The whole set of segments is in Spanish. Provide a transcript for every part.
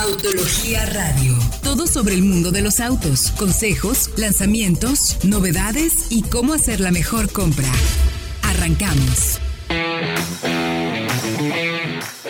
Autología Radio. Todo sobre el mundo de los autos, consejos, lanzamientos, novedades y cómo hacer la mejor compra. Arrancamos.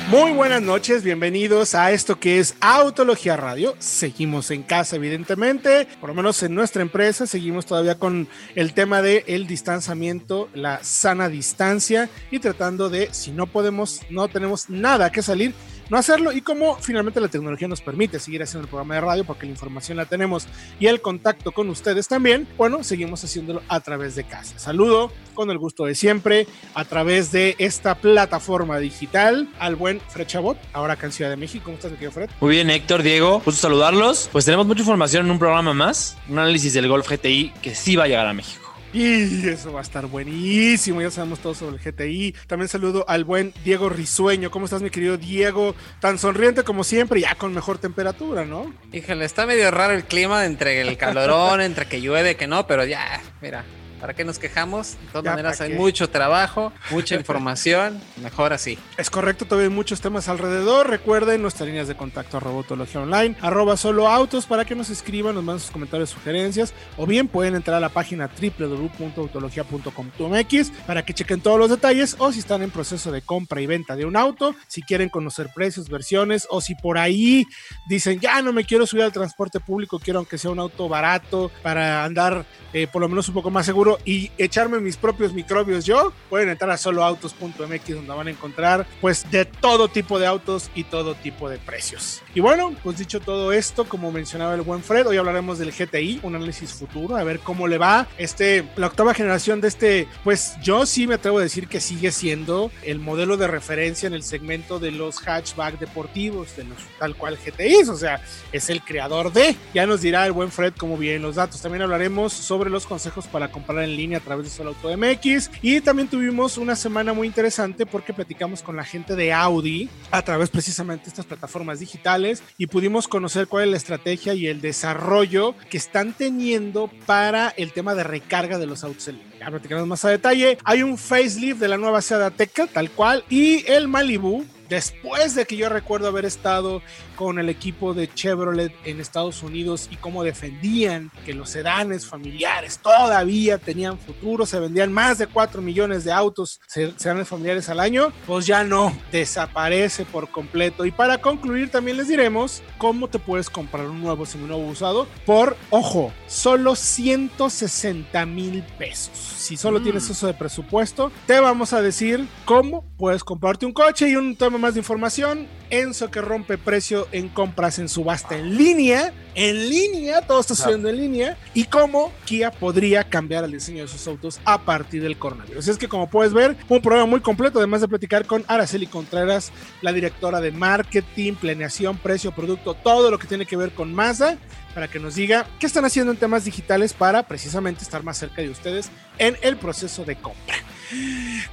Muy buenas noches, bienvenidos a esto que es Autología Radio. Seguimos en casa, evidentemente, por lo menos en nuestra empresa, seguimos todavía con el tema de el distanciamiento, la sana distancia y tratando de, si no podemos, no tenemos nada que salir, no hacerlo y cómo finalmente la tecnología nos permite seguir haciendo el programa de radio porque la información la tenemos y el contacto con ustedes también, bueno, seguimos haciéndolo a través de casa. Saludo con el gusto de siempre a través de esta plataforma digital al buen Fred Chabot, ahora acá en Ciudad de México. ¿Cómo estás, querido Fred? Muy bien, Héctor, Diego, gusto saludarlos. Pues tenemos mucha información en un programa más, un análisis del Golf GTI que sí va a llegar a México. Y eso va a estar buenísimo, ya sabemos todo sobre el GTI. También saludo al buen Diego Risueño. ¿Cómo estás, mi querido Diego? Tan sonriente como siempre, ya con mejor temperatura, ¿no? Híjole, está medio raro el clima entre el calorón, entre que llueve, que no, pero ya, mira, ¿Para qué nos quejamos? De todas maneras, hay mucho trabajo, mucha información, mejor así. Es correcto, todavía hay muchos temas alrededor. Recuerden nuestras líneas de contacto a Robotología Online, arroba solo autos para que nos escriban, nos manden sus comentarios, sugerencias, o bien pueden entrar a la página www.autologia.com.mx para que chequen todos los detalles, o si están en proceso de compra y venta de un auto, si quieren conocer precios, versiones, o si por ahí dicen, ya no me quiero subir al transporte público, quiero aunque sea un auto barato para andar eh, por lo menos un poco más seguro y echarme mis propios microbios yo, pueden entrar a soloautos.mx donde van a encontrar pues de todo tipo de autos y todo tipo de precios. Y bueno, pues dicho todo esto, como mencionaba el buen Fred, hoy hablaremos del GTI, un análisis futuro, a ver cómo le va este, la octava generación de este, pues yo sí me atrevo a decir que sigue siendo el modelo de referencia en el segmento de los hatchback deportivos, de los tal cual GTIs, o sea, es el creador de, ya nos dirá el buen Fred cómo vienen los datos. También hablaremos sobre los consejos para comprar en línea a través de Solo Auto MX. Y también tuvimos una semana muy interesante porque platicamos con la gente de Audi a través precisamente de estas plataformas digitales y pudimos conocer cuál es la estrategia y el desarrollo que están teniendo para el tema de recarga de los autos. Ya platicamos más a detalle. Hay un facelift de la nueva Seat Ateca, tal cual, y el Malibu después de que yo recuerdo haber estado con el equipo de Chevrolet en Estados Unidos y cómo defendían que los sedanes familiares todavía tenían futuro, se vendían más de 4 millones de autos sedanes familiares al año, pues ya no, desaparece por completo. Y para concluir también les diremos cómo te puedes comprar un nuevo nuevo usado por, ojo, solo 160 mil pesos. Si solo tienes mm. eso de presupuesto, te vamos a decir cómo puedes comprarte un coche y un tema más de información, Enzo que rompe precio en compras en subasta en línea, en línea, todo está sucediendo en línea, y cómo Kia podría cambiar el diseño de sus autos a partir del coronavirus. Es que como puedes ver, un programa muy completo, además de platicar con Araceli Contreras, la directora de marketing, planeación, precio, producto, todo lo que tiene que ver con Mazda, para que nos diga qué están haciendo en temas digitales para precisamente estar más cerca de ustedes en el proceso de compra.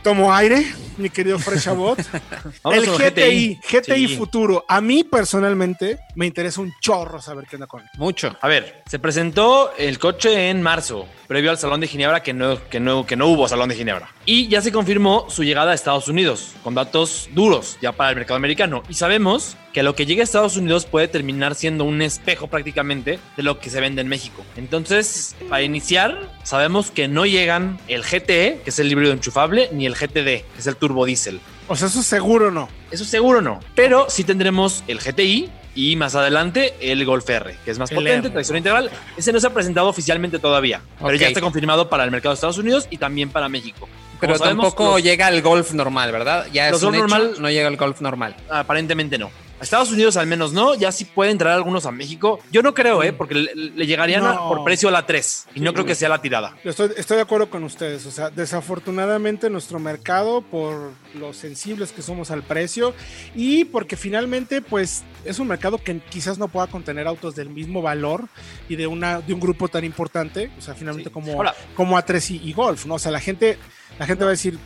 Tomo aire, mi querido Freshabot. el GTI, GTI, futuro. A mí personalmente me interesa un chorro saber qué anda con. Mucho. A ver, se presentó el coche en marzo, previo al Salón de Ginebra, que no, que no, que no hubo Salón de Ginebra. Y ya se confirmó su llegada a Estados Unidos, con datos duros ya para el mercado americano. Y sabemos que lo que llegue a Estados Unidos puede terminar siendo un espejo prácticamente de lo que se vende en México. Entonces, para iniciar, sabemos que no llegan el GTE, que es el híbrido enchufable, ni el GTD, que es el turbo diésel. O sea, eso seguro no. Eso seguro no. Pero sí tendremos el GTI, y más adelante el Golf R, que es más potente, tracción integral. Ese no se ha presentado oficialmente todavía, pero ya está confirmado para el mercado de Estados Unidos y también para México. Pero tampoco llega el Golf normal, ¿verdad? Ya es un normal, no llega el Golf normal. Aparentemente no. A Estados Unidos al menos no, ya sí pueden traer algunos a México. Yo no creo, ¿eh? Porque le, llegarían por precio a la 3 y no creo que sea la tirada. Estoy, estoy de acuerdo con ustedes, o sea, desafortunadamente nuestro mercado, por lo sensibles que somos al precio y porque finalmente pues es un mercado que quizás no pueda contener autos del mismo valor y de, una, de un grupo tan importante, o sea, finalmente como, como A3 y, y Golf, ¿no? O sea, la gente, la gente va a decir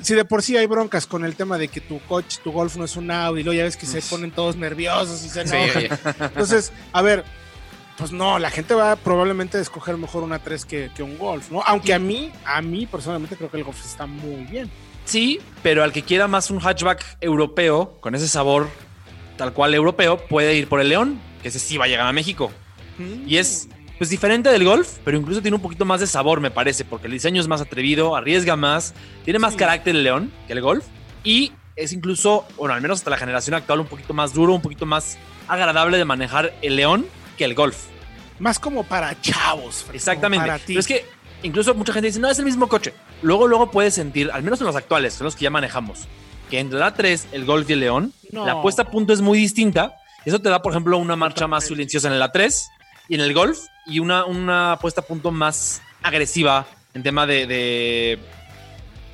si de por sí hay broncas con el tema de que tu coche, tu Golf no es un Audi, y luego ya ves que se ponen todos nerviosos y se enojan. Entonces, a ver, pues no, la gente va probablemente a escoger mejor una 3 que, que, un Golf, ¿no? Aunque a mí, a mí personalmente creo que el Golf está muy bien. Sí, pero al que quiera más un hatchback europeo, con ese sabor tal cual europeo, puede ir por el León, que ese sí va a llegar a México. Y es pues diferente del golf, pero incluso tiene un poquito más de sabor, me parece, porque el diseño es más atrevido, arriesga más, tiene más carácter el León que el golf y es incluso, bueno, al menos hasta la generación actual, un poquito más duro, un poquito más agradable de manejar el León que el golf. Más como para chavos. Exactamente. Pero es que incluso mucha gente dice, no, es el mismo coche. Luego, luego puedes sentir, al menos en los actuales, son los que ya manejamos, que entre la 3, el Golf y el León, la puesta a punto es muy distinta. Eso te da, por ejemplo, una marcha más silenciosa en la 3 y en el Golf y una, una puesta a punto más agresiva en tema de,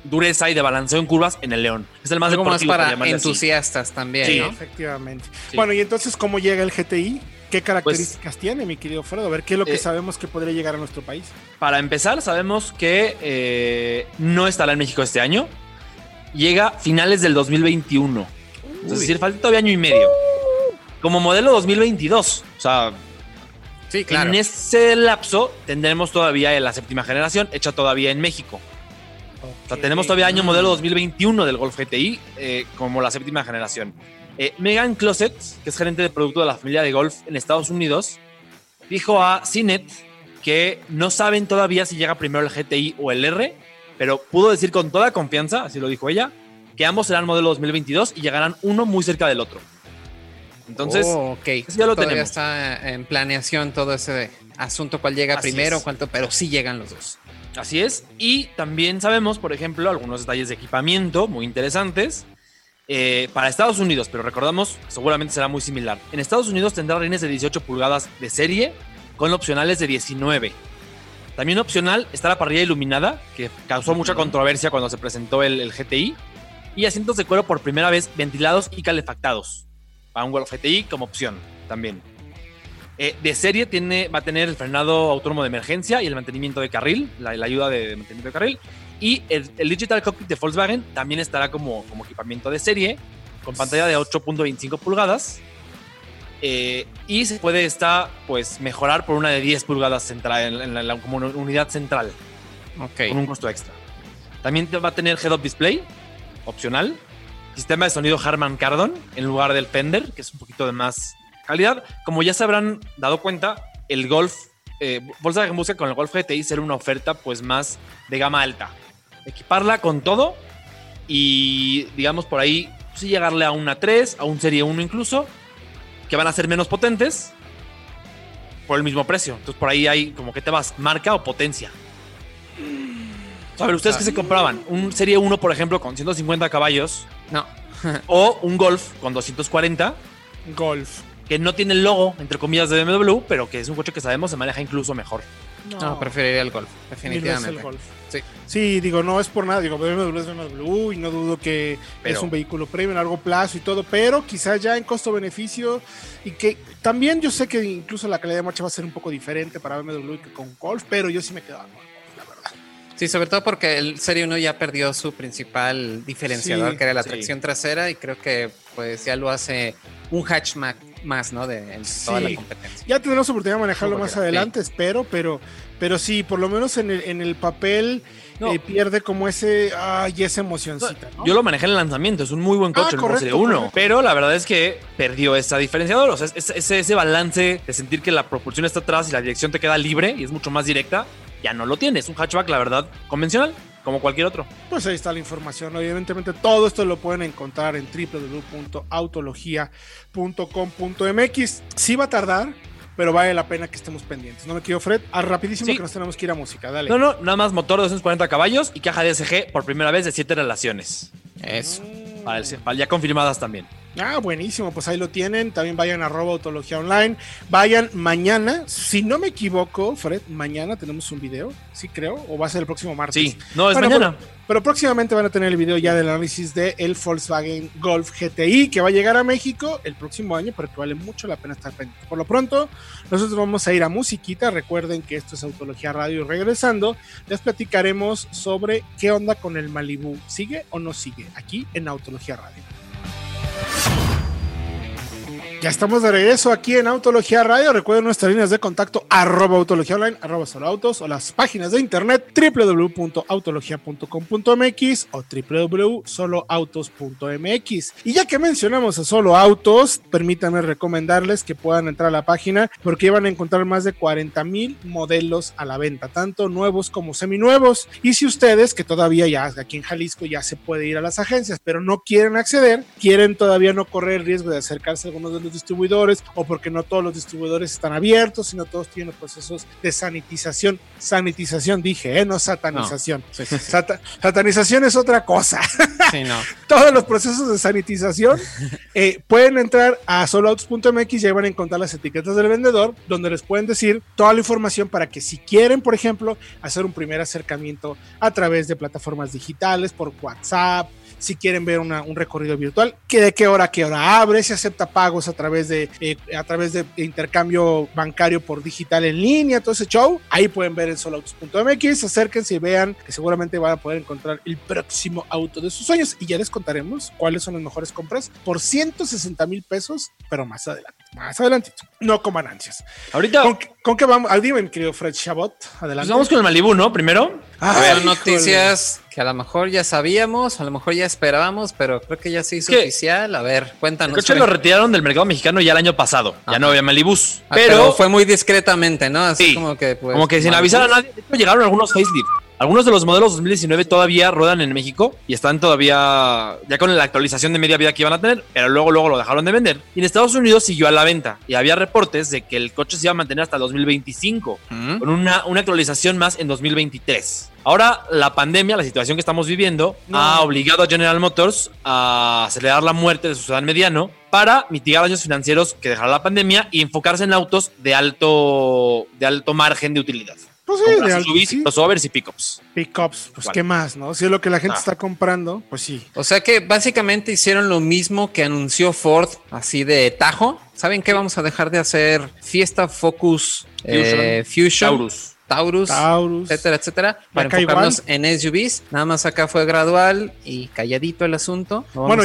dureza y de balanceo en curvas en el León. Es el más Algo más para entusiastas también, sí. Efectivamente. Bueno, y entonces, ¿cómo llega el GTI? ¿Qué características pues, tiene, mi querido Fredo? A ver, ¿qué es lo que eh, sabemos que podría llegar a nuestro país? Para empezar, sabemos que eh, no estará en México este año. Llega finales del 2021. Es decir, falta todavía año y medio. Como modelo 2022. O sea, sí, claro. en ese lapso tendremos todavía la séptima generación hecha todavía en México. O sea, tenemos todavía año modelo 2021 del Golf GTI eh, como la séptima generación. Eh, Megan Closet, que es gerente de producto de la familia de golf en Estados Unidos, dijo a CNET que no saben todavía si llega primero el GTI o el R, pero pudo decir con toda confianza, así lo dijo ella, que ambos serán modelo 2022 y llegarán uno muy cerca del otro. Entonces, oh, ya lo todavía está en planeación todo ese asunto, cuál llega primero, cuánto, pero sí llegan los dos. Así es. Y también sabemos, por ejemplo, algunos detalles de equipamiento muy interesantes. Eh, para Estados Unidos, pero recordamos, seguramente será muy similar. En Estados Unidos tendrá rines de 18 pulgadas de serie con opcionales de 19. También opcional está la parrilla iluminada, que causó mucha controversia cuando se presentó el, GTI, y asientos de cuero por primera vez ventilados y calefactados, un Golf GTI como opción también. Eh, de serie tiene, va a tener el frenado autónomo de emergencia y el mantenimiento de carril, la, la ayuda de mantenimiento de carril, y el, Digital Cockpit de Volkswagen también estará como, como equipamiento de serie, con pantalla de 8.25 pulgadas. Eh, y se puede esta, pues, mejorar por una de 10 pulgadas central, en, la, como unidad central. Ok. Con un costo extra. También va a tener head-up display, opcional. Sistema de sonido Harman Kardon en lugar del Fender, que es un poquito de más calidad. Como ya se habrán dado cuenta, el Golf, eh, Volkswagen busca con el Golf GTI ser una oferta pues más de gama alta equiparla con todo y digamos por ahí sí llegarle a una 3, a un Serie 1 incluso, que van a ser menos potentes por el mismo precio. Entonces por ahí hay como que te vas, marca o potencia. A ver, ¿ustedes qué se compraban? ¿Un Serie 1, por ejemplo, con 150 caballos? No. o un Golf con 240. Golf. Que no tiene el logo, entre comillas, de BMW, pero que es un coche que sabemos se maneja incluso mejor. No, preferiría el Golf, definitivamente. El golf. Sí. sí, digo, no es por nada, digo, BMW es BMW y no dudo que es un vehículo premium a largo plazo y todo, pero quizás ya en costo-beneficio y que también yo sé que incluso la calidad de marcha va a ser un poco diferente para BMW que con Golf, pero yo sí me quedo con. Sí, sobre todo porque el Serie 1 ya perdió su principal diferenciador, que era la tracción trasera, y creo que pues ya lo hace un hatchback más, ¿no? De toda la competencia. Ya tendremos oportunidad de manejarlo más adelante, espero, pero, pero sí, por lo menos en el, en el papel eh, pierde como ese, ay, esa emocioncita. Yo lo manejé en el lanzamiento, es un muy buen coche, ah, el 1, pero la verdad es que perdió esa diferenciador, o sea, ese, ese balance de sentir que la propulsión está atrás y la dirección te queda libre y es mucho más directa, ya no lo tiene, es un hatchback, la verdad, convencional como cualquier otro. Pues ahí está la información. Evidentemente todo esto lo pueden encontrar en www.autologia.com.mx. Sí va a tardar, pero vale la pena que estemos pendientes. No me quiero, Fred. A ah, rapidísimo que nos tenemos que ir a música. Dale. No, no, nada más motor de 240 caballos y caja DSG por primera vez de 7 relaciones. Eso. ya confirmadas también. Ah, buenísimo, pues ahí lo tienen. También vayan a arroba autología online. Vayan mañana, si no me equivoco, Fred, mañana tenemos un video, sí creo, o va a ser el próximo martes. Sí, no, es mañana. Pero, próximamente van a tener el video ya del análisis del el Volkswagen Golf GTI, que va a llegar a México el próximo año, pero que vale mucho la pena estar pendiente. Por lo pronto, nosotros vamos a ir a musiquita. Recuerden que esto es Autología Radio y regresando, les platicaremos sobre qué onda con el Malibu. ¿Sigue o no sigue? Aquí en Autología Radio. Thank you. Ya estamos de regreso aquí en Autología Radio. Recuerden nuestras líneas de contacto arroba autología online, arroba solo autos o las páginas de internet www.autologia.com.mx o www.soloautos.mx. Y ya que mencionamos a Solo Autos, permítanme recomendarles que puedan entrar a la página porque van a encontrar más de 40 mil modelos a la venta, tanto nuevos como seminuevos. Y si ustedes, que todavía ya aquí en Jalisco ya se puede ir a las agencias, pero no quieren acceder, quieren todavía no correr el riesgo de acercarse a algunos de los distribuidores o porque no todos los distribuidores están abiertos, sino todos tienen procesos de sanitización. Sanitización dije, ¿eh? no satanización. satanización es otra cosa. todos los procesos de sanitización eh, pueden entrar a soloautos.mx y ahí van a encontrar las etiquetas del vendedor, donde les pueden decir toda la información para que si quieren, por ejemplo, hacer un primer acercamiento a través de plataformas digitales, por WhatsApp, si quieren ver un recorrido virtual, que de qué hora a qué hora abre, si acepta pagos a través de eh, a través de intercambio bancario por digital en línea, todo ese show. Ahí pueden ver en soloautos.mx, acérquense y vean que seguramente van a poder encontrar el próximo auto de sus sueños y ya les contaremos cuáles son las mejores compras por 160 mil pesos, pero más adelante. Más adelante, no coman ansias. Ahorita. ¿Con, qué vamos? Al dime, querido Fred Chabot. Adelante. Pues vamos con el Malibu, ¿no? Primero. Ver, noticias que a lo mejor ya sabíamos, a lo mejor ya esperábamos, pero creo que ya se hizo oficial. A ver, cuéntanos. El coche lo retiraron del mercado mexicano ya el año pasado. Ya no había Malibus. Ah, pero, fue muy discretamente, ¿no? Así como que. Pues, como que sin avisar a nadie. Llegaron algunos facelift. Algunos de los modelos 2019 todavía ruedan en México y están todavía ya con la actualización de media vida que iban a tener, pero luego luego lo dejaron de vender. Y en Estados Unidos siguió a la venta y había reportes de que el coche se iba a mantener hasta 2025 con una, una actualización más en 2023. Ahora la pandemia, la situación que estamos viviendo, ha obligado a General Motors a acelerar la muerte de su sedán mediano para mitigar daños financieros que dejará la pandemia y enfocarse en autos de alto, de alto margen de utilidad. Pues sí, los overs y pickups. Pickups, pues qué más, ¿no? Si es lo que la gente ah. está comprando, pues sí. O sea que básicamente hicieron lo mismo que anunció Ford, así de tajo. ¿Saben qué? Vamos a dejar de hacer Fiesta Focus Fusion. Eh, Fusion. Taurus, etcétera, etcétera, para enfocarnos en SUVs. Nada más acá fue gradual y calladito el asunto. bueno,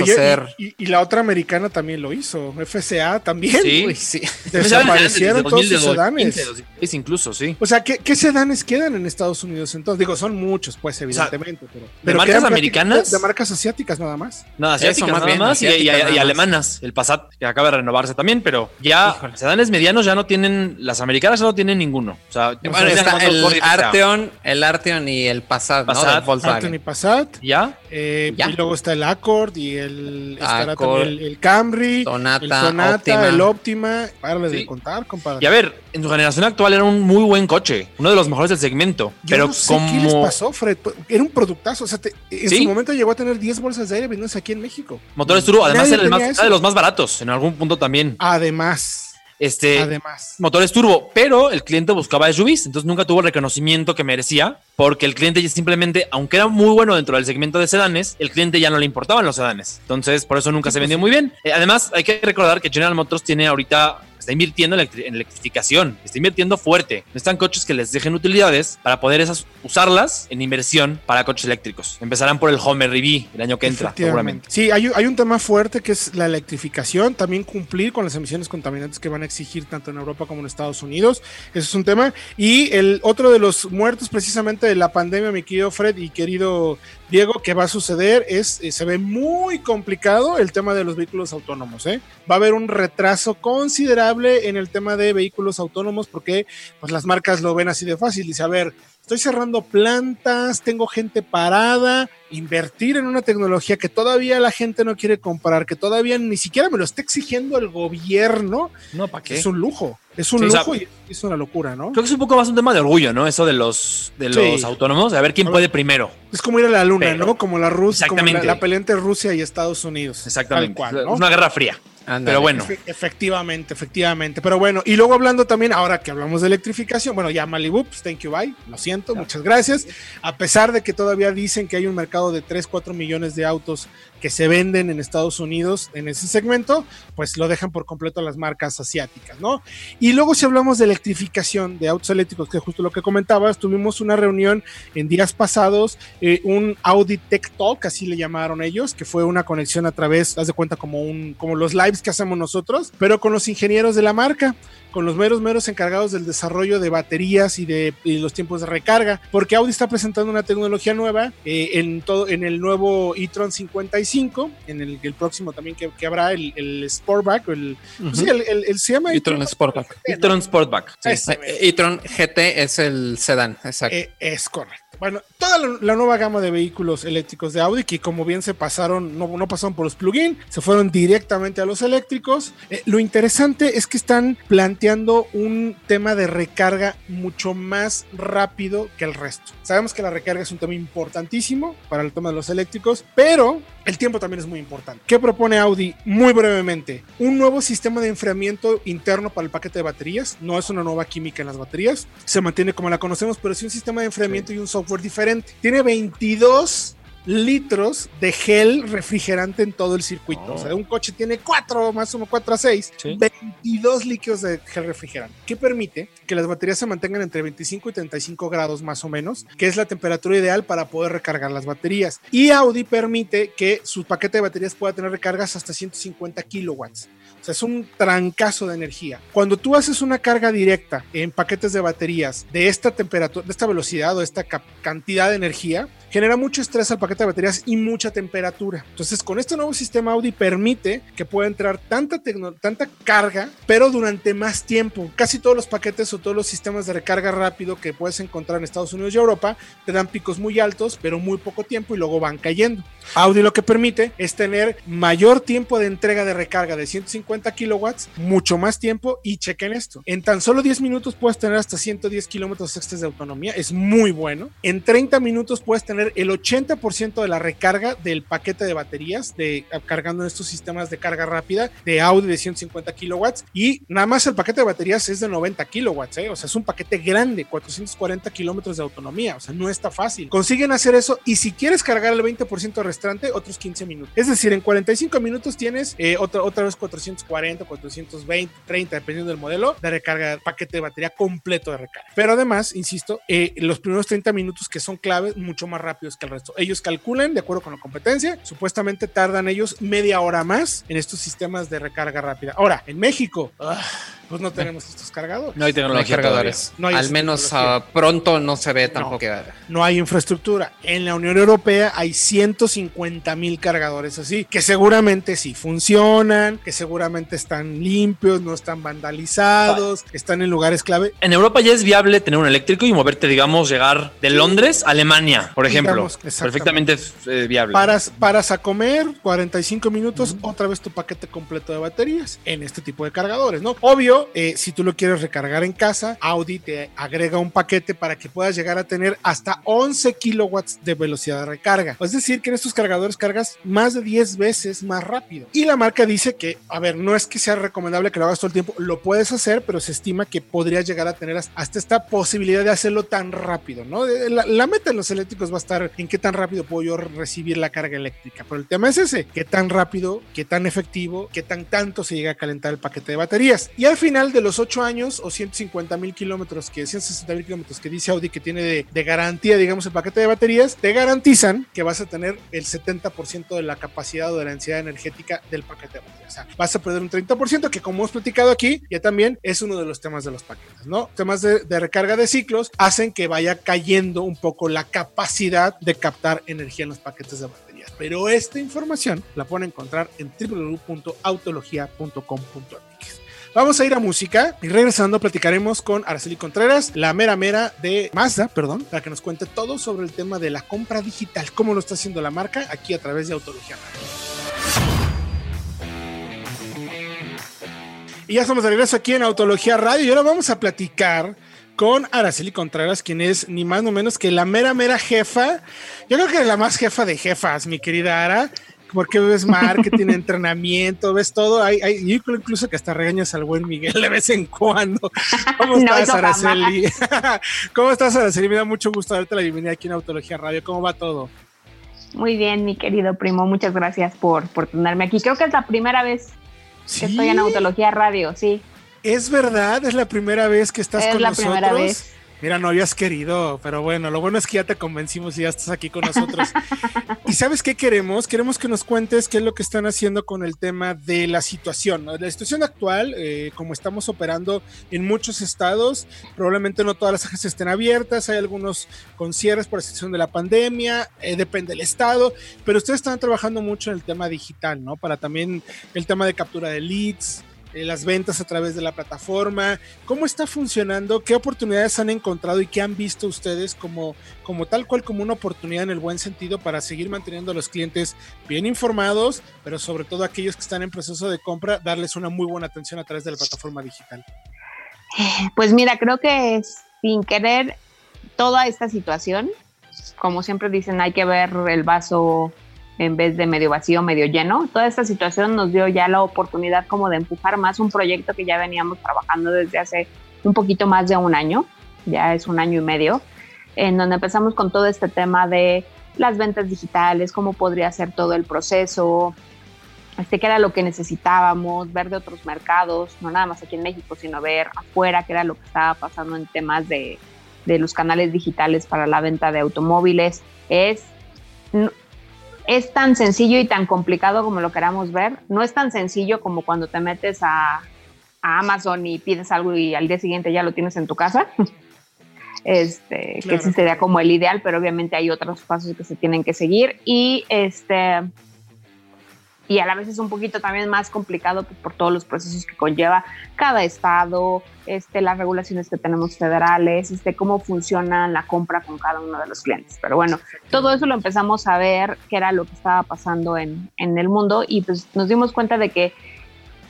y, la otra americana también lo hizo. FCA también. Sí, sí. Desaparecieron todos sus sedanes. Es incluso, sí. O sea, ¿qué, sedanes quedan en Estados Unidos entonces? Digo, son muchos, pues, evidentemente. pero, ¿De marcas americanas? De marcas asiáticas nada más. No, asiáticas nada más y, alemanas. El Passat, que acaba de renovarse también, pero ya sedanes medianos ya no tienen, las americanas ya no tienen ninguno. O sea, bueno, el Arteon, el Arteon y el Passat, Passat ¿no? Arteon y Passat. ¿Ya? Eh, y luego está el Accord y el, el, Camry, el Sonata, el Optima. Párale de contar, compadre. Y a ver, en su generación actual era un muy buen coche, uno de los mejores del segmento. pero como... ¿Qué les pasó, Fred? Era un productazo. O sea, en su momento llegó a tener 10 bolsas de aire vendiéndose aquí en México. Motores Turbo, además era, el más, era de los más baratos en algún punto también. Además. Este, Además. motores turbo, pero el cliente buscaba SUVs, entonces nunca tuvo el reconocimiento que merecía, porque el cliente simplemente, aunque era muy bueno dentro del segmento de sedanes, el cliente ya no le importaban los sedanes. Entonces, por eso nunca se vendió muy bien. Eh, además, hay que recordar que General Motors tiene ahorita está invirtiendo en, electrificación, está invirtiendo fuerte. Necesitan coches que les dejen utilidades para poder esas, usarlas en inversión para coches eléctricos. Empezarán por el Homer EV el año que entra, seguramente. Sí, hay, hay, un tema fuerte que es la electrificación, también cumplir con las emisiones contaminantes que van a exigir tanto en Europa como en Estados Unidos. Eso es un tema. Y el otro de los muertos precisamente de la pandemia, mi querido Fred y querido Diego, que va a suceder es, eh, se ve muy complicado el tema de los vehículos autónomos. ¿eh? Va a haber un retraso considerable en el tema de vehículos autónomos porque pues, las marcas lo ven así de fácil. Dice, a ver, estoy cerrando plantas, tengo gente parada, invertir en una tecnología que todavía la gente no quiere comprar, que todavía ni siquiera me lo está exigiendo el gobierno. No, ¿para qué? Es un lujo. Es un lujo y es una locura, ¿no? Creo que es un poco más un tema de orgullo, ¿no? Eso de los, de los autónomos, a ver quién puede primero. Es como ir a la luna, ¿no? Como la Rusia, como la, la, pelea entre Rusia y Estados Unidos. Exactamente. Es una guerra fría. Pero bueno. efectivamente, efectivamente. Pero bueno, y luego hablando también, ahora que hablamos de electrificación, bueno, ya Malibu, pues thank you, bye. Lo siento, muchas gracias. A pesar de que todavía dicen que hay un mercado de 3, 4 millones de autos que se venden en Estados Unidos en ese segmento, pues lo dejan por completo a las marcas asiáticas, ¿no? Y luego si hablamos de electrificación de autos eléctricos, que es justo lo que comentabas, tuvimos una reunión en días pasados, eh, un Audi Tech Talk, así le llamaron ellos, que fue una conexión a través, haz de cuenta como un, como los lives que hacemos nosotros, pero con los ingenieros de la marca con los meros meros encargados del desarrollo de baterías y de los tiempos de recarga, porque Audi está presentando una tecnología nueva eh, en todo en el nuevo e-tron 55, en el, el próximo también que, que habrá el, el Sportback, el, pues sí, el, el, se llama e-tron Sportback. E-tron Sportback. e-tron GT es el sedán, exacto. Eh, es correcto. Bueno, toda la, nueva gama de vehículos eléctricos de Audi, que como bien se pasaron, no, no pasaron por los plug-in, se fueron directamente a los eléctricos. Eh, lo interesante es que están planteando un tema de recarga mucho más rápido que el resto. Sabemos que la recarga es un tema importantísimo para el tema de los eléctricos, pero el tiempo también es muy importante. ¿Qué propone Audi? Muy brevemente, un nuevo sistema de enfriamiento interno para el paquete de baterías. No es una nueva química en las baterías, se mantiene como la conocemos, pero es un sistema de enfriamiento y un software diferente. Tiene 22 litros de gel refrigerante en todo el circuito. O sea, un coche tiene 4, más o menos 4 a 6, 22 líquidos de gel refrigerante, que permite que las baterías se mantengan entre 25 y 35 grados más o menos, que es la temperatura ideal para poder recargar las baterías. Y Audi permite que su paquete de baterías pueda tener recargas hasta 150 kilowatts. O sea, es un trancazo de energía. Cuando tú haces una carga directa en paquetes de baterías de esta temperatura, de esta velocidad o esta cantidad de energía, genera mucho estrés al paquete de baterías y mucha temperatura. Entonces, con este nuevo sistema Audi permite que pueda entrar tanta, tanta carga, pero durante más tiempo. Casi todos los paquetes o todos los sistemas de recarga rápido que puedes encontrar en Estados Unidos y Europa te dan picos muy altos, pero muy poco tiempo y luego van cayendo. Audi lo que permite es tener mayor tiempo de entrega de recarga de 150 kilowatts, mucho más tiempo y chequen esto. En tan solo 10 minutos puedes tener hasta 110 kilómetros extras de autonomía, es muy bueno. En 30 minutos puedes tener el 80% de la recarga del paquete de baterías de cargando en estos sistemas de carga rápida de Audi de 150 kilowatts y nada más el paquete de baterías es de 90 kilowatts, ¿eh? o sea, es un paquete grande, 440 kilómetros de autonomía, o sea, no está fácil. Consiguen hacer eso y si quieres cargar el 20% restante, otros 15 minutos. Es decir, en 45 minutos tienes eh, otra, otra vez 440, 420, 30, dependiendo del modelo, de recarga, paquete de batería completo de recarga. Pero además, insisto, eh, los primeros 30 minutos que son claves, mucho más rápido que el resto. Ellos calculan, de acuerdo con la competencia, supuestamente tardan ellos media hora más en estos sistemas de recarga rápida. Ahora, en México, ah, pues no tenemos estos cargadores. No hay tecnología cargadores. No hay Al menos ah, pronto no se ve tampoco. No, no hay infraestructura. En la Unión Europea hay 150 mil cargadores así, que seguramente sí funcionan, que seguramente están limpios, no están vandalizados, están en lugares clave. En Europa ya es viable tener un eléctrico y moverte, digamos, llegar de Londres a Alemania, por ejemplo perfectamente eh, viable. Paras, paras a comer, 45 minutos, otra vez tu paquete completo de baterías en este tipo de cargadores, ¿no? Obvio, eh, si tú lo quieres recargar en casa, Audi te agrega un paquete para que puedas llegar a tener hasta 11 kilowatts de velocidad de recarga. Es decir, que en estos cargadores cargas más de 10 veces más rápido. Y la marca dice que, a ver, no es que sea recomendable que lo hagas todo el tiempo, lo puedes hacer, pero se estima que podrías llegar a tener hasta esta posibilidad de hacerlo tan rápido, ¿no? La, la meta en los eléctricos va a estar en qué tan rápido puedo yo recibir la carga eléctrica. Pero el tema es ese, qué tan rápido, qué tan efectivo, qué tan tanto se llega a calentar el paquete de baterías. Y al final de los 8 años o 150 mil kilómetros, que 160 mil kilómetros que dice Audi que tiene de, garantía, digamos, el paquete de baterías, te garantizan que vas a tener el 70% de la capacidad o de la densidad energética del paquete de baterías. O sea, vas a perder un 30% que como hemos platicado aquí, ya también es uno de los temas de los paquetes, ¿no? Temas de, recarga de ciclos hacen que vaya cayendo un poco la capacidad de captar energía en los paquetes de baterías. Pero esta información la pueden encontrar en www.autologia.com.mx. Vamos a ir a música y regresando platicaremos con Araceli Contreras, la mera mera de Mazda, perdón, para que nos cuente todo sobre el tema de la compra digital, cómo lo está haciendo la marca aquí a través de Autología Y ya estamos de regreso aquí en Autología Radio y ahora vamos a platicar con Araceli Contreras, quien es ni más ni menos que la mera, mera jefa. Yo creo que es la más jefa de jefas, mi querida Ara, porque ves marketing, entrenamiento, ves todo. Hay, hay, incluso que hasta regañas al buen Miguel de vez en cuando. ¿Cómo estás, Araceli? ¿Cómo estás, Araceli? Me da mucho gusto darte la bienvenida aquí en Autología Radio. ¿Cómo va todo? Muy bien, mi querido primo, muchas gracias por, por tenerme aquí. Creo que es la primera vez que estoy en Autología Radio, sí. Es verdad, es la primera vez que estás con nosotros. Es la primera vez. Mira, no habías querido, pero bueno, lo bueno es que ya te convencimos y ya estás aquí con nosotros. ¿Y sabes qué queremos? Queremos que nos cuentes qué es lo que están haciendo con el tema de la situación. La situación actual, eh, como estamos operando en muchos estados, probablemente no todas las agencias estén abiertas, hay algunos con cierres por situación de la pandemia, eh, depende del estado, pero ustedes están trabajando mucho en el tema digital, ¿no? Para también el tema de captura de leads eh, las ventas a través de la plataforma, cómo está funcionando, qué oportunidades han encontrado y qué han visto ustedes como, como tal cual como una oportunidad en el buen sentido para seguir manteniendo a los clientes bien informados, pero sobre todo aquellos que están en proceso de compra, darles una muy buena atención a través de la plataforma digital. Pues mira, creo que sin querer toda esta situación, como siempre dicen, hay que ver el vaso en vez de medio vacío, medio lleno. Toda esta situación nos dio ya la oportunidad como de empujar más un proyecto que ya veníamos trabajando desde hace un poquito más de un año, ya es un año y medio, en donde empezamos con todo este tema de las ventas digitales, cómo podría ser todo el proceso, este, qué era lo que necesitábamos, ver de otros mercados, no nada más aquí en México, sino ver afuera qué era lo que estaba pasando en temas de, de los canales digitales para la venta de automóviles. Es es tan sencillo y tan complicado como lo queramos ver. No es tan sencillo como cuando te metes a, Amazon y pides algo y al día siguiente ya lo tienes en tu casa. Este, que sí sería como el ideal, pero obviamente hay otros pasos que se tienen que seguir y este y a la vez es un poquito también más complicado pues, por todos los procesos que conlleva cada estado, este, las regulaciones que tenemos federales, este, cómo funciona la compra con cada uno de los clientes. Pero bueno, todo eso lo empezamos a ver qué era lo que estaba pasando en, en el mundo y pues nos dimos cuenta de que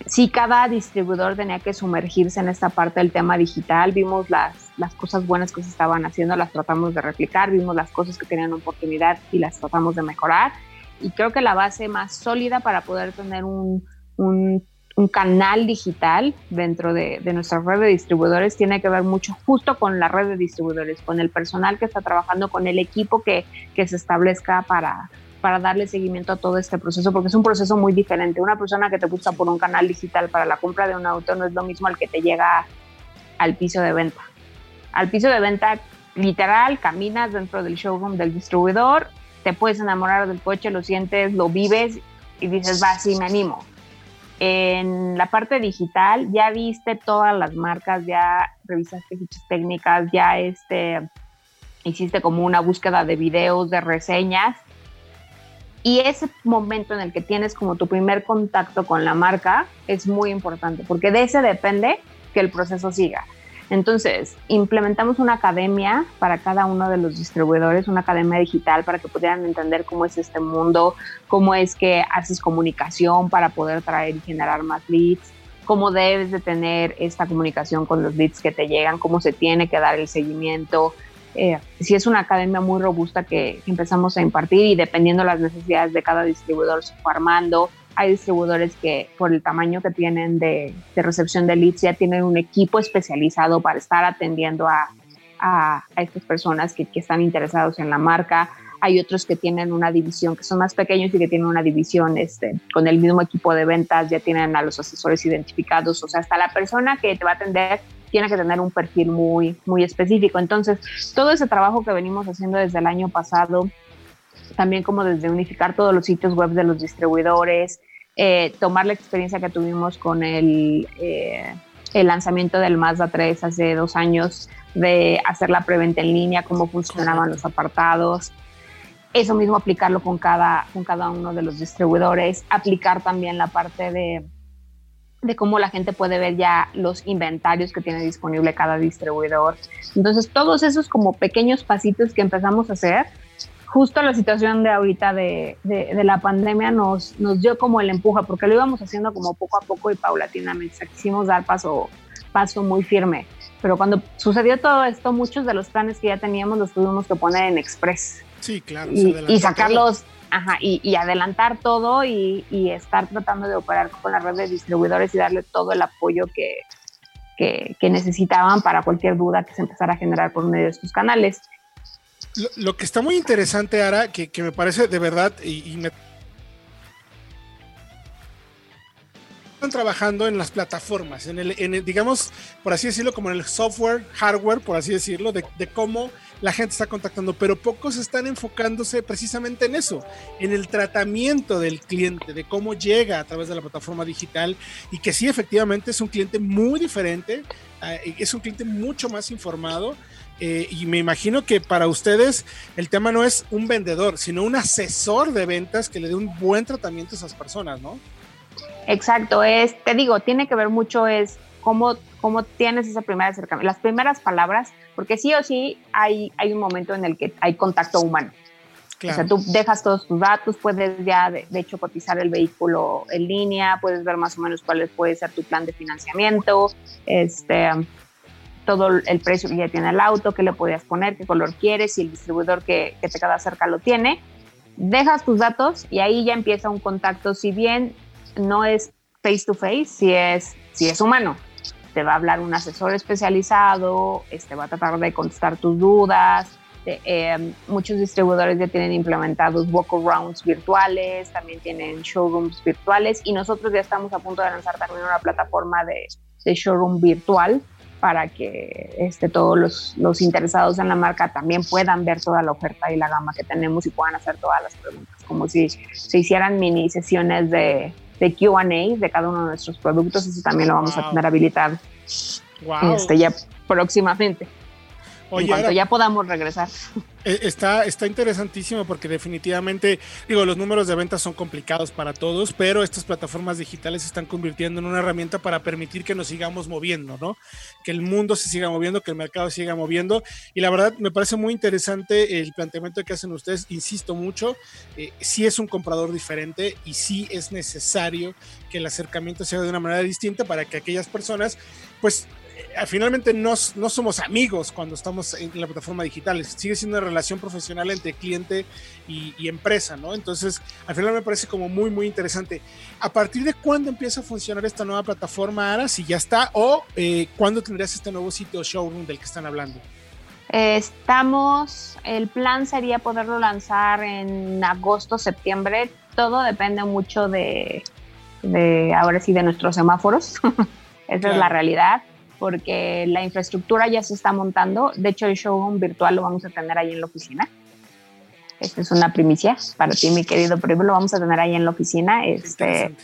si cada distribuidor tenía que sumergirse en esta parte del tema digital, vimos las, las cosas buenas que se estaban haciendo, las tratamos de replicar, vimos las cosas que tenían oportunidad y las tratamos de mejorar y creo que la base más sólida para poder tener un, un, canal digital dentro de, de, nuestra red de distribuidores tiene que ver mucho justo con la red de distribuidores, con el personal que está trabajando, con el equipo que, que se establezca para, para darle seguimiento a todo este proceso, porque es un proceso muy diferente. Una persona que te busca por un canal digital para la compra de un auto no es lo mismo al que te llega al piso de venta. Al piso de venta, literal, caminas dentro del showroom del distribuidor, te puedes enamorar del coche, lo sientes, lo vives y dices, va, sí, me animo. En la parte digital ya viste todas las marcas, ya revisaste fichas técnicas, ya este, hiciste como una búsqueda de videos, de reseñas. Y ese momento en el que tienes como tu primer contacto con la marca es muy importante, porque de ese depende que el proceso siga. Entonces, implementamos una academia para cada uno de los distribuidores, una academia digital para que pudieran entender cómo es este mundo, cómo es que haces comunicación para poder traer y generar más leads, cómo debes de tener esta comunicación con los leads que te llegan, cómo se tiene que dar el seguimiento. Eh, si es una academia muy robusta que, empezamos a impartir y dependiendo las necesidades de cada distribuidor se fue armando hay distribuidores que por el tamaño que tienen de, recepción de leads ya tienen un equipo especializado para estar atendiendo a, estas personas que, están interesados en la marca. Hay otros que tienen una división, que son más pequeños y que tienen una división este, con el mismo equipo de ventas, ya tienen a los asesores identificados. O sea, hasta la persona que te va a atender tiene que tener un perfil muy, muy específico. Entonces, todo ese trabajo que venimos haciendo desde el año pasado, también como desde unificar todos los sitios web de los distribuidores, eh, tomar la experiencia que tuvimos con el, eh, el lanzamiento del Mazda 3 hace dos años, de hacer la preventa en línea, cómo funcionaban los apartados. Eso mismo aplicarlo con cada, con cada uno de los distribuidores, aplicar también la parte de, de cómo la gente puede ver ya los inventarios que tiene disponible cada distribuidor. Entonces, todos esos como pequeños pasitos que empezamos a hacer justo la situación de ahorita de, de, la pandemia nos, nos dio como el empuja, porque lo íbamos haciendo como poco a poco y paulatinamente. O sea, quisimos dar paso, paso muy firme. Pero cuando sucedió todo esto, muchos de los planes que ya teníamos los tuvimos que poner en express. Sí, claro. Y, sacarlos, ajá, y, y, adelantar todo y, y, estar tratando de operar con la red de distribuidores y darle todo el apoyo que, que, que necesitaban para cualquier duda que se empezara a generar por medio de estos canales. Lo, que está muy interesante, Ara, que, me parece de verdad, y, me están trabajando en las plataformas, en el, digamos, por así decirlo, como en el software, hardware, por así decirlo, de, de, cómo la gente está contactando, pero pocos están enfocándose precisamente en eso, en el tratamiento del cliente, de cómo llega a través de la plataforma digital y que sí, efectivamente, es un cliente muy diferente, eh, es un cliente mucho más informado eh, y me imagino que para ustedes el tema no es un vendedor, sino un asesor de ventas que le dé un buen tratamiento a esas personas, ¿no? Exacto, es, te digo, tiene que ver mucho es cómo, cómo tienes esa primera acercamiento, las primeras palabras, porque sí o sí hay, hay un momento en el que hay contacto humano. O sea, tú dejas todos tus datos, puedes ya, de, de, hecho, cotizar el vehículo en línea, puedes ver más o menos cuál puede ser tu plan de financiamiento, este, todo el precio que ya tiene el auto, qué le podías poner, qué color quieres, si el distribuidor que, te queda cerca lo tiene. Dejas tus datos y ahí ya empieza un contacto, si bien no es face to face, si es, si es humano. Te va a hablar un asesor especializado, este, va a tratar de contestar tus dudas. Eh, muchos distribuidores ya tienen implementados walk-arounds virtuales, también tienen showrooms virtuales y nosotros ya estamos a punto de lanzar también una plataforma de, de showroom virtual para que este, todos los, los, interesados en la marca también puedan ver toda la oferta y la gama que tenemos y puedan hacer todas las preguntas, como si se hicieran mini sesiones de, de QA de cada uno de nuestros productos, eso también lo vamos a tener habilitado este, ya próximamente. En cuanto ya podamos regresar. Eh, está, está interesantísimo porque definitivamente, digo, los números de ventas son complicados para todos, pero estas plataformas digitales se están convirtiendo en una herramienta para permitir que nos sigamos moviendo, ¿no? Que el mundo se siga moviendo, que el mercado se siga moviendo. Y la verdad me parece muy interesante el planteamiento que hacen ustedes, insisto mucho, eh, sí es un comprador diferente y sí es necesario que el acercamiento sea de una manera distinta para que aquellas personas, pues, finalmente no, no, somos amigos cuando estamos en la plataforma digital, sigue siendo una relación profesional entre cliente y, empresa, ¿no? Entonces, al final me parece como muy, muy interesante. ¿A partir de cuándo empieza a funcionar esta nueva plataforma, Ara? Si ya está, o eh, cuándo tendrías este nuevo sitio showroom del que están hablando? Estamos, el plan sería poderlo lanzar en agosto, septiembre. Todo depende mucho de, de ahora sí, de nuestros semáforos. Esa es la realidad porque la infraestructura ya se está montando. De hecho, el showroom virtual lo vamos a tener ahí en la oficina. Esta es una primicia para ti, mi querido primo. Lo vamos a tener ahí en la oficina. Este,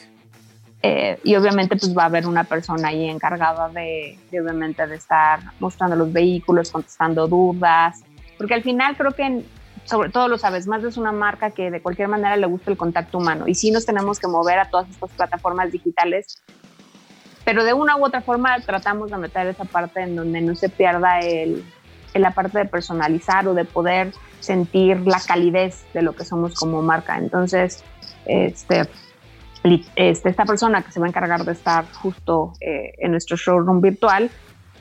eh, y obviamente pues va a haber una persona ahí encargada de, obviamente de estar mostrando los vehículos, contestando dudas, porque al final creo que sobre todo lo sabes, más es una marca que de cualquier manera le gusta el contacto humano y sí nos tenemos que mover a todas estas plataformas digitales pero de una u otra forma tratamos de meter esa parte en donde no se pierda el, la parte de personalizar o de poder sentir la calidez de lo que somos como marca. Entonces, este, este esta persona que se va a encargar de estar justo eh, en nuestro showroom virtual,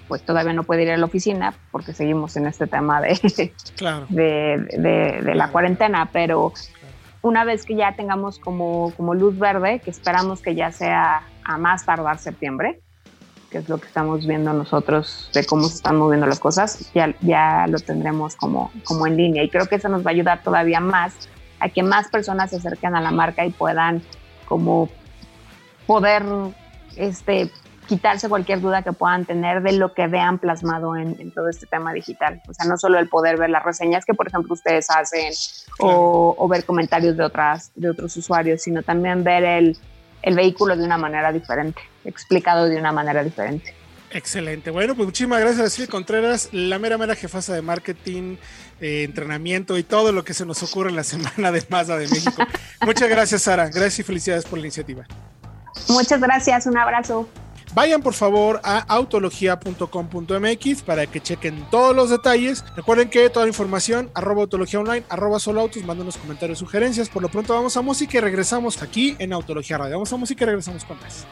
pues todavía no puede ir a la oficina porque seguimos en este tema de, de, de, la cuarentena, pero una vez que ya tengamos como, como luz verde, que esperamos que ya sea a más tardar septiembre, que es lo que estamos viendo nosotros de cómo se están moviendo las cosas, ya, ya lo tendremos como, como en línea. Y creo que eso nos va a ayudar todavía más a que más personas se acerquen a la marca y puedan como poder este, quitarse cualquier duda que puedan tener de lo que vean plasmado en, todo este tema digital. O sea, no solo el poder ver las reseñas que, por ejemplo, ustedes hacen o, o, ver comentarios de, otras, de otros usuarios, sino también ver el, el vehículo de una manera diferente, explicado de una manera diferente. Excelente. Bueno, pues muchísimas gracias, Silvia Contreras, la mera, mera jefasa de marketing, entrenamiento y todo lo que se nos ocurre en la semana de Mazda de México. Muchas gracias, Sara. Gracias y felicidades por la iniciativa. Muchas gracias. Un abrazo. Vayan por favor a autología.com.mx para que chequen todos los detalles. Recuerden que toda la información, arroba autología online, arroba solo autos, mándanos comentarios, sugerencias. Por lo pronto vamos a música y regresamos aquí en Autología Radio. Vamos a música y regresamos con más.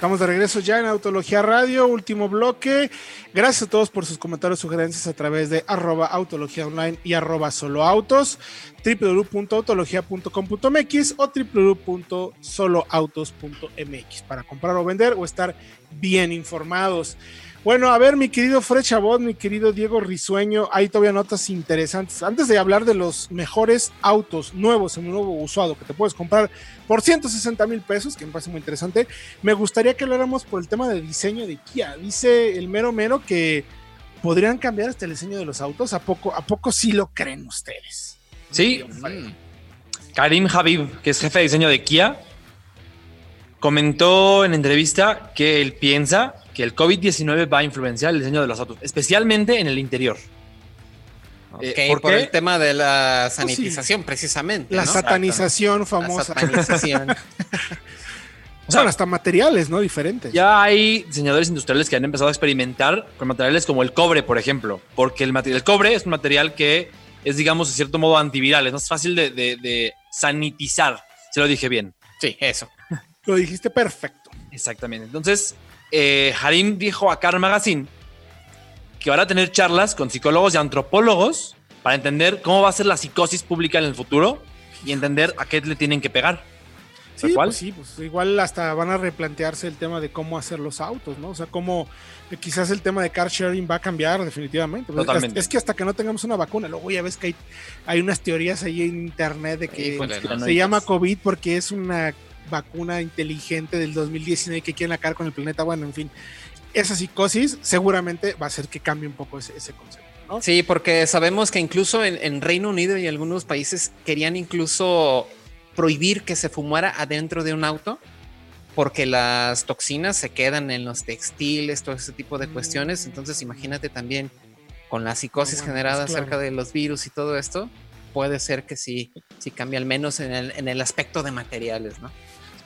Estamos de regreso ya en Autología Radio, último bloque. Gracias a todos por sus comentarios, sugerencias a través de arroba autología online y arroba solo autos, www.autologia.com.mx o www.soloautos.mx para comprar o vender o estar bien informados. Bueno, a ver, mi querido Fred Chabot, mi querido Diego Risueño, hay todavía notas interesantes. Antes de hablar de los mejores autos nuevos, en un nuevo usado que te puedes comprar por 160 mil pesos, que me parece muy interesante, me gustaría que habláramos por el tema de diseño de Kia. Dice el mero mero que podrían cambiar hasta el diseño de los autos. ¿A poco, a poco sí lo creen ustedes? Sí. Karim Habib, que es jefe de diseño de Kia, comentó en entrevista que él piensa que el COVID-19 va a influenciar el diseño de los autos, especialmente en el interior. Eh, por, el tema de la pues sanitización, precisamente. La satanización famosa. La satanización. o sea, hasta materiales, ¿no? Diferentes. Ya hay diseñadores industriales que han empezado a experimentar con materiales como el cobre, por ejemplo, porque el, material, el cobre es un material que es, digamos, de cierto modo antiviral, es más fácil de, de sanitizar. Se lo dije bien. Sí, eso. Lo dijiste perfecto. Exactamente. Entonces, eh, Harim dijo a Car Magazine que van a tener charlas con psicólogos y antropólogos para entender cómo va a ser la psicosis pública en el futuro y entender a qué le tienen que pegar. Sí, pues sí, pues igual hasta van a replantearse el tema de cómo hacer los autos, ¿no? O sea, cómo eh, quizás el tema de car sharing va a cambiar definitivamente. Pues Totalmente. Es que hasta que no tengamos una vacuna, luego ya ves que hay, hay unas teorías ahí en internet de que se llama COVID porque es una vacuna inteligente del 2019 que quieren acabar con el planeta. Bueno, en fin, esa psicosis seguramente va a hacer que cambie un poco ese, concepto. ¿no? Sí, porque sabemos que incluso en, Reino Unido y algunos países querían incluso prohibir que se fumara adentro de un auto porque las toxinas se quedan en los textiles, todo ese tipo de mm. cuestiones. Entonces, imagínate también con la psicosis generada acerca de los virus y todo esto, puede ser que sí, sí cambie al menos en el, en el aspecto de materiales, ¿no?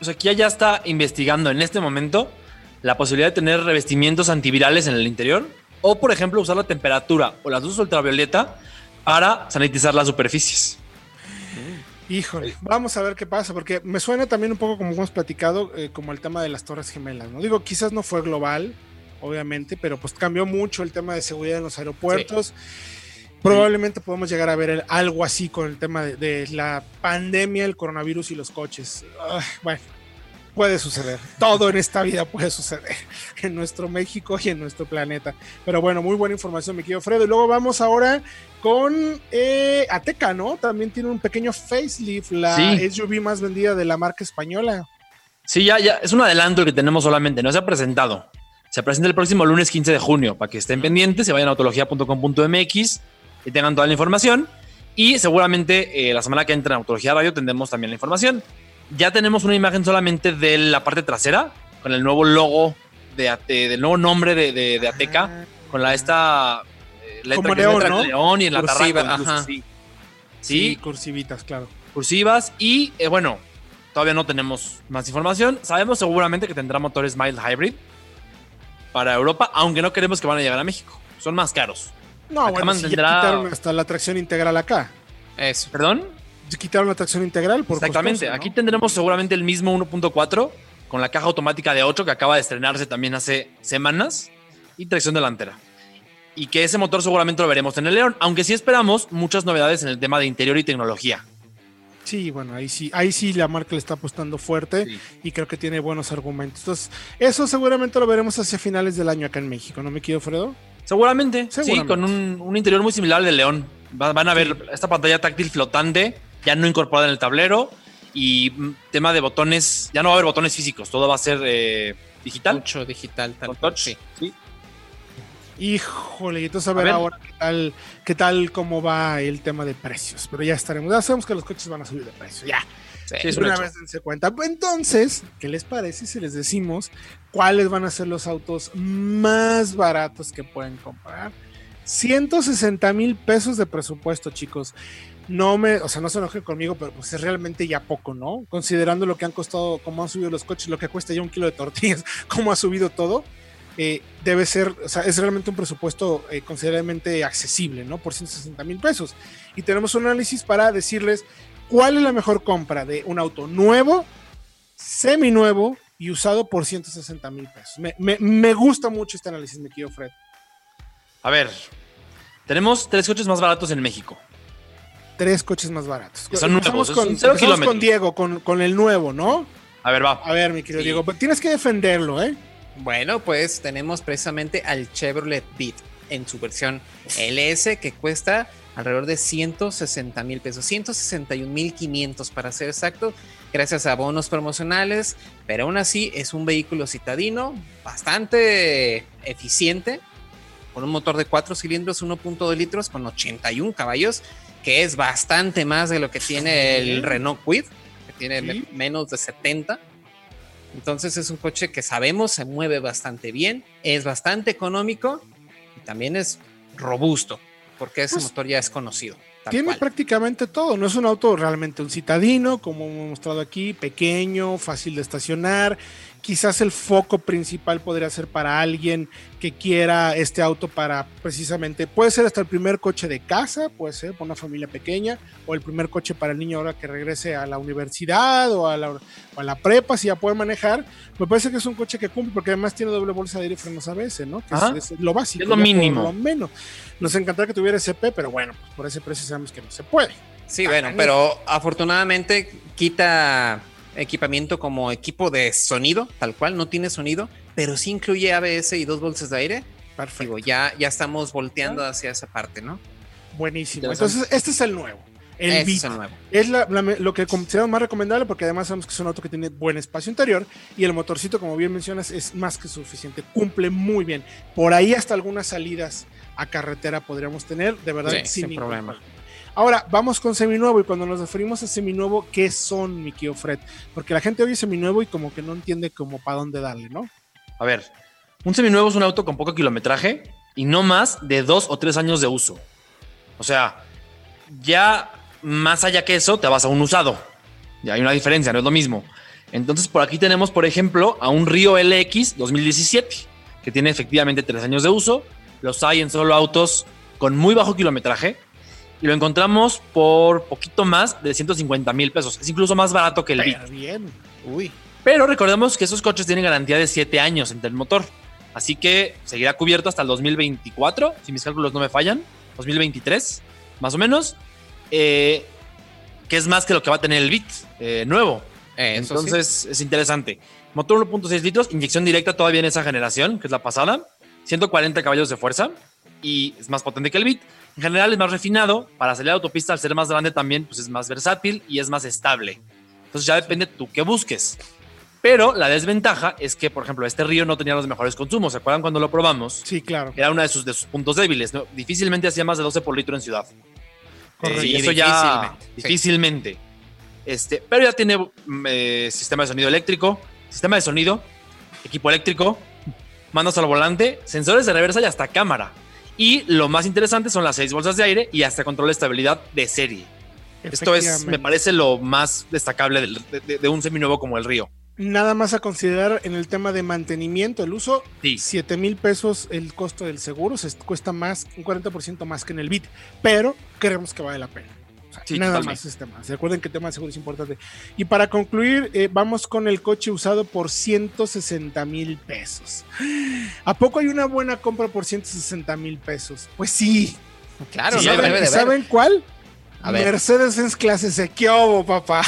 O sea, Kia ya está investigando en este momento la posibilidad de tener revestimientos antivirales en el interior o, por ejemplo, usar la temperatura o la luz ultravioleta para sanitizar las superficies. Híjole, vamos a ver qué pasa, porque me suena también un poco como hemos platicado, eh, como el tema de las Torres Gemelas, ¿no? Digo, quizás no fue global, obviamente, pero pues cambió mucho el tema de seguridad en los aeropuertos. Probablemente podemos llegar a ver algo así con el tema de, la pandemia, el coronavirus y los coches. bueno, puede suceder. Todo en esta vida puede suceder. En nuestro México y en nuestro planeta. Pero bueno, muy buena información, mi querido Fredo. Y luego vamos ahora con eh, Ateca, ¿no? También tiene un pequeño facelift, la SUV más vendida de la marca española. Sí, ya, ya, es un adelanto que tenemos solamente, no se ha presentado. Se presenta el próximo lunes 15 de junio, para que estén pendientes, se vayan a autología.com.mx y tengan toda la información. Y seguramente eh, la semana que entra en Autología Radio tendremos también la información. Ya tenemos una imagen solamente de la parte trasera, con el nuevo logo de, del nuevo nombre de, de, Ateca, ah. con la esta eh, letra, Como león, ¿no? león y en la Cursiva, ajá. Sí. sí. cursivitas, claro. Cursivas y eh, bueno, todavía no tenemos más información. Sabemos seguramente que tendrá motores mild hybrid para Europa, aunque no queremos que van a llegar a México. Son más caros. No, bueno, si quitaron hasta la tracción integral acá. Eso. ¿Perdón? Quitaron la tracción integral por Exactamente. Aquí tendremos seguramente el mismo 1.4 con la caja automática de 8 que acaba de estrenarse también hace semanas y tracción delantera. Y que ese motor seguramente lo veremos en el León, aunque sí esperamos muchas novedades en el tema de interior y tecnología. Sí, bueno, ahí sí, ahí sí la marca le está apostando fuerte y creo que tiene buenos argumentos. Entonces, eso seguramente lo veremos hacia finales del año acá en México, ¿no me quiero, Fredo? Seguramente, sí, con un, interior muy similar al de León. Van a ver esta pantalla táctil flotante, ya no incorporada en el tablero, y mm, tema de botones, ya no va a haber botones físicos, todo va a ser eh, digital. Mucho digital, tal touch. Sí. sí. Híjole, entonces a ver, ahora qué tal, qué tal, cómo va el tema de precios. Pero ya estaremos, ya sabemos que los coches van a subir de precio, ya. Sí, una vez dense cuenta. Entonces, ¿qué les parece si les decimos cuáles van a ser los autos más baratos que pueden comprar? 160 mil pesos de presupuesto, chicos. No me, o sea, no se enojen conmigo, pero pues es realmente ya poco, ¿no? Considerando lo que han costado, cómo han subido los coches, lo que cuesta ya un kilo de tortillas, cómo ha subido todo, eh, debe ser, o sea, es realmente un presupuesto eh, considerablemente accesible, ¿no? Por 160 mil pesos. Y tenemos un análisis para decirles ¿Cuál es la mejor compra de un auto nuevo, semi-nuevo y usado por 160 mil pesos? Me, gusta mucho este análisis, me quiero Fred. A ver, tenemos tres coches más baratos en México. Tres coches más baratos. son nuevos, con, con Diego, con, el nuevo, ¿no? A ver, va. A ver, mi querido Diego, tienes que defenderlo, ¿eh? Bueno, pues tenemos precisamente al Chevrolet Beat en su versión LS que cuesta alrededor de 160 mil pesos, 161 mil 500 para ser exacto, gracias a bonos promocionales, pero aún así es un vehículo citadino bastante eficiente, con un motor de 4 cilindros, 1.2 litros, con 81 caballos, que es bastante más de lo que tiene el Renault Quid, que tiene menos de 70. Entonces es un coche que sabemos se mueve bastante bien, es bastante económico y también es robusto porque ese pues, motor ya es conocido. Tiene prácticamente todo, no es un auto realmente un citadino, como hemos mostrado aquí, pequeño, fácil de estacionar. Quizás el foco principal podría ser para alguien que quiera este auto para precisamente, puede ser hasta el primer coche de casa, puede ser para una familia pequeña, o el primer coche para el niño ahora que regrese a la universidad o a la, a la prepa, si ya puede manejar. Me parece que es un coche que cumple, porque además tiene doble bolsa de aire y frenos ABS, ¿no? Que es, lo básico. Es lo mínimo. Lo menos. Nos encantaría que tuviera SP, pero bueno, pues por ese precio sabemos que no se puede. Sí, bueno, pero afortunadamente quita equipamiento como equipo de sonido, tal cual, no tiene sonido, pero sí incluye ABS y dos bolsas de aire. Perfecto. ya, ya estamos volteando hacia esa parte, ¿no? Buenísimo. Entonces, este es el nuevo. El este es el nuevo. Es lo que consideramos más recomendable porque además sabemos que es un auto que tiene buen espacio interior y el motorcito, como bien mencionas, es más que suficiente. Cumple muy bien. Por ahí hasta algunas salidas a carretera podríamos tener, de verdad, sin, problema. Ahora, vamos con seminuevo y cuando nos referimos a seminuevo, ¿qué son, mi tío Fred? Porque la gente oye seminuevo y como que no entiende como para dónde darle, ¿no? A ver, un seminuevo es un auto con poco kilometraje y no más de dos o tres años de uso. O sea, ya más allá que eso, te vas a un usado. Ya hay una diferencia, no es lo mismo. Entonces, por aquí tenemos, por ejemplo, a un Río LX 2017, que tiene efectivamente tres años de uso, los hay en solo autos con muy bajo kilometraje y lo encontramos por poquito más de 150 mil pesos. Es incluso más barato que el Beat. Bien. Uy. Pero recordemos que esos coches tienen garantía de 7 años entre el motor. Así que seguirá cubierto hasta el 2024, si mis cálculos no me fallan. 2023, más o menos. Eh, que es más que lo que va a tener el Beat eh, nuevo. Eh, Entonces es interesante. Motor 1.6 litros, inyección directa todavía en esa generación, que es la pasada. 140 caballos de fuerza y es más potente que el Beat. En general es más refinado. Para salir a autopista, al ser más grande también, pues es más versátil y es más estable. Entonces ya depende tú qué busques. Pero la desventaja es que, por ejemplo, este río no tenía los mejores consumos. ¿Se acuerdan cuando lo probamos? Sí, claro. Era uno de sus, de sus puntos débiles. Difícilmente hacía más de 12 por litro en ciudad. Correcto. y eso ya difícilmente. Este, pero ya tiene mm, eh, sistema de sonido eléctrico, sistema de sonido, equipo eléctrico, mandos al volante, sensores de reversa y hasta cámara. Y lo más interesante son las seis bolsas de aire y hasta control de estabilidad de serie. Esto es, me parece, lo más destacable de, de, un seminuevo como el Río. Nada más a considerar en el tema de mantenimiento, el uso, sí. 7 mil pesos el costo del seguro, se cuesta más, un 40% más que en el BIT, pero creemos que vale la pena nada más este tema. Recuerden que el tema de seguro es importante. Y para concluir, eh, vamos con el coche usado por 160 mil pesos. ¿A poco hay una buena compra por 160 mil pesos? Pues sí. Claro, ¿saben, cuál? Mercedes-Benz clase C. ¿Qué papá?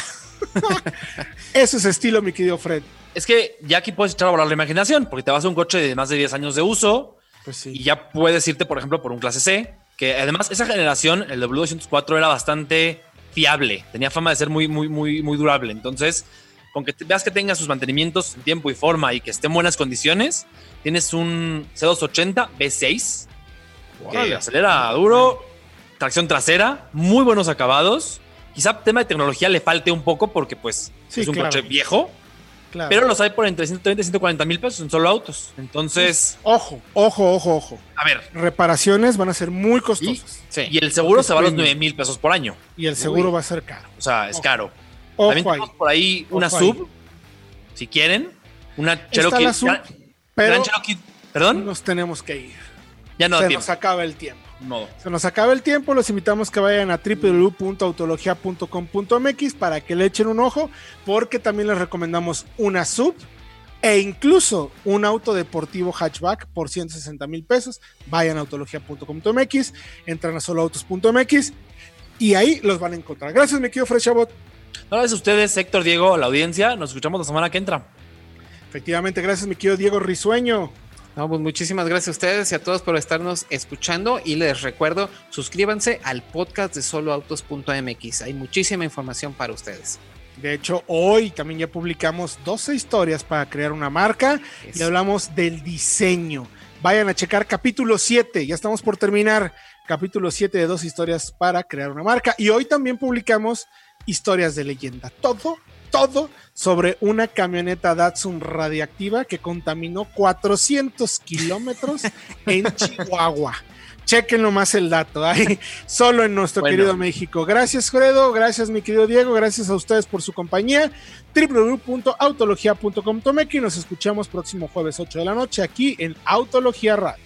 Eso es estilo, mi querido Fred. Es que ya aquí puedes echar a volar la imaginación, porque te vas a un coche de más de 10 años de uso pues y ya puedes irte, por ejemplo, por un clase C que además esa generación, el W204 era bastante fiable, tenía fama de ser muy, muy, muy, muy durable. Entonces, con que veas que tenga sus mantenimientos en tiempo y forma y que esté en buenas condiciones, tienes un C280 V6 que acelera duro, tracción trasera, muy buenos acabados. Quizá tema de tecnología le falte un poco porque pues es un coche viejo, pero los hay por entre 130 y 140 mil pesos en solo autos. Entonces. Ojo, ojo, ojo, ojo. A ver. Reparaciones van a ser muy costosas. Y el seguro se va a los 9 mil pesos por año. Y el seguro va a ser caro. O sea, es caro. También tenemos por ahí una sub, si quieren. Una Cherokee. pero ¿Perdón? Nos tenemos que ir. Ya no Se nos acaba el tiempo. Se nos acaba el tiempo, los invitamos que vayan a www.autologia.com.mx para que le echen un ojo, porque también les recomendamos una sub e incluso un auto deportivo hatchback por 160 mil pesos. Vayan a autologia.com.mx, entran a soloautos.mx y ahí los van a encontrar. Gracias, mi querido Fresh Gracias a ustedes, Héctor, Diego, la audiencia. Nos escuchamos la semana que entra. Efectivamente, gracias mi querido Diego Risueño. No, pues muchísimas gracias a ustedes y a todos por estarnos escuchando y les recuerdo, suscríbanse al podcast de soloautos.mx. Hay muchísima información para ustedes. De hecho, hoy también ya publicamos 12 historias para crear una marca y hablamos del diseño. Vayan a checar capítulo 7, ya estamos por terminar capítulo 7 de dos historias para crear una marca. Y hoy también publicamos historias de leyenda. Todo, todo sobre una camioneta Datsun radiactiva que contaminó 400 kilómetros en Chihuahua. Chequenlo más el dato, ahí solo en nuestro querido México. Gracias, Fredo, gracias, mi querido Diego, gracias a ustedes por su compañía. www.autologia.com.mx y nos escuchamos próximo jueves 8 de la noche aquí en Autología Radio.